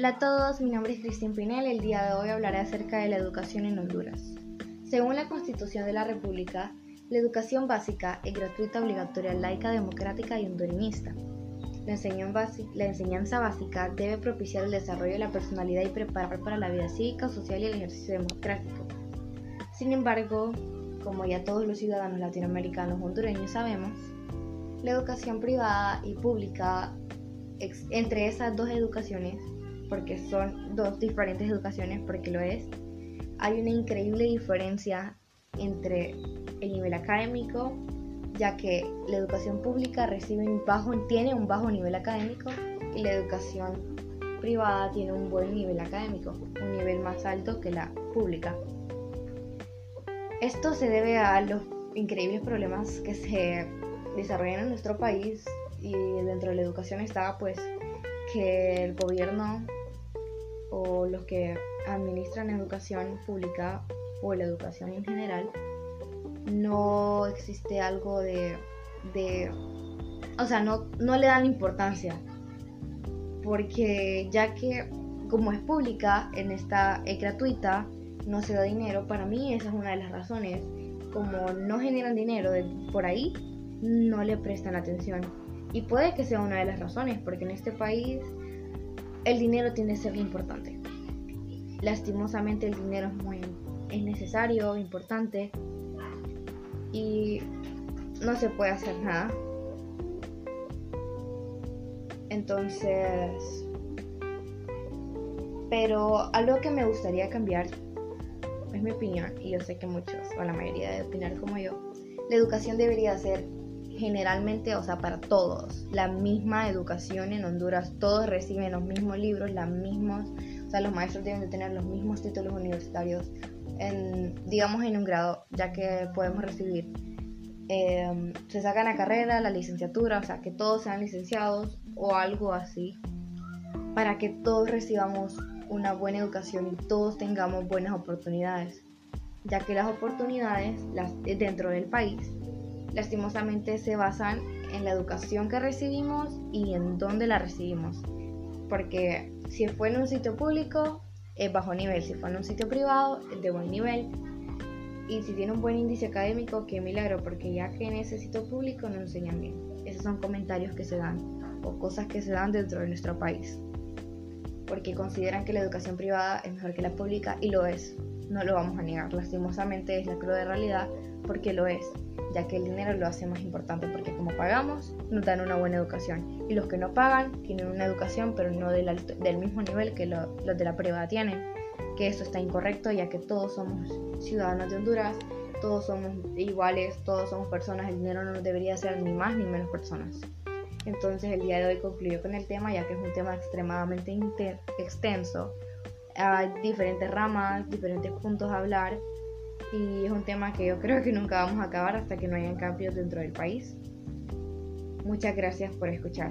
Hola a todos, mi nombre es Cristian Pinel. El día de hoy hablaré acerca de la educación en Honduras. Según la Constitución de la República, la educación básica es gratuita, obligatoria, laica, democrática y hondureñista. La, enseñanza básica debe propiciar el desarrollo de la personalidad y preparar para la vida cívica, social y el ejercicio democrático. Sin embargo, como ya todos los ciudadanos latinoamericanos hondureños sabemos, la educación privada y pública, entre esas dos educaciones, porque son dos diferentes educaciones, porque lo es, hay una increíble diferencia entre el nivel académico, ya que la educación pública recibe un bajo, tiene un bajo nivel académico y la educación privada tiene un buen nivel académico, un nivel más alto que la pública. Esto se debe a los increíbles problemas que se desarrollan en nuestro país y dentro de la educación está pues que el gobierno o los que administran educación pública o la educación en general no existe algo de, de o sea, no, no le dan importancia porque ya que como es pública, en esta es gratuita, no se da dinero, para mí esa es una de las razones. Como no generan dinero de, por ahí, no le prestan atención. Y puede que sea una de las razones, porque en este país el dinero tiene que ser importante. Lastimosamente el dinero es muy es necesario, importante y no se puede hacer nada. Entonces, pero algo que me gustaría cambiar es mi opinión y yo sé que muchos o la mayoría de opinar como yo. La educación debería ser generalmente, o sea, para todos, la misma educación en Honduras, todos reciben los mismos libros, las mismos, o sea, los maestros deben de tener los mismos títulos universitarios, en, digamos en un grado, ya que podemos recibir, em, se sacan la carrera, la licenciatura, o sea, que todos sean licenciados o algo así, para que todos recibamos una buena educación y todos tengamos buenas oportunidades, ya que las oportunidades las, dentro del país lastimosamente se basan en la educación que recibimos y en dónde la recibimos. Porque si fue en un sitio público, es bajo nivel. Si fue en un sitio privado, es de buen nivel. Y si tiene un buen índice académico, qué milagro, porque ya que en ese sitio público no enseñan bien. Esos son comentarios que se dan o cosas que se dan dentro de nuestro país. Porque consideran que la educación privada es mejor que la pública y lo es. No lo vamos a negar. Lastimosamente es la cruda realidad porque lo es ya que el dinero lo hace más importante porque como pagamos nos dan una buena educación y los que no pagan tienen una educación pero no del, del mismo nivel que los de la privada tienen, que eso está incorrecto ya que todos somos ciudadanos de Honduras, todos somos iguales, todos somos personas, el dinero no debería ser ni más ni menos personas. Entonces el día de hoy concluyo con el tema ya que es un tema extremadamente extenso. Hay diferentes ramas, diferentes puntos a hablar y es un tema que yo creo que nunca vamos a acabar hasta que no hayan cambios dentro del país. Muchas gracias por escuchar.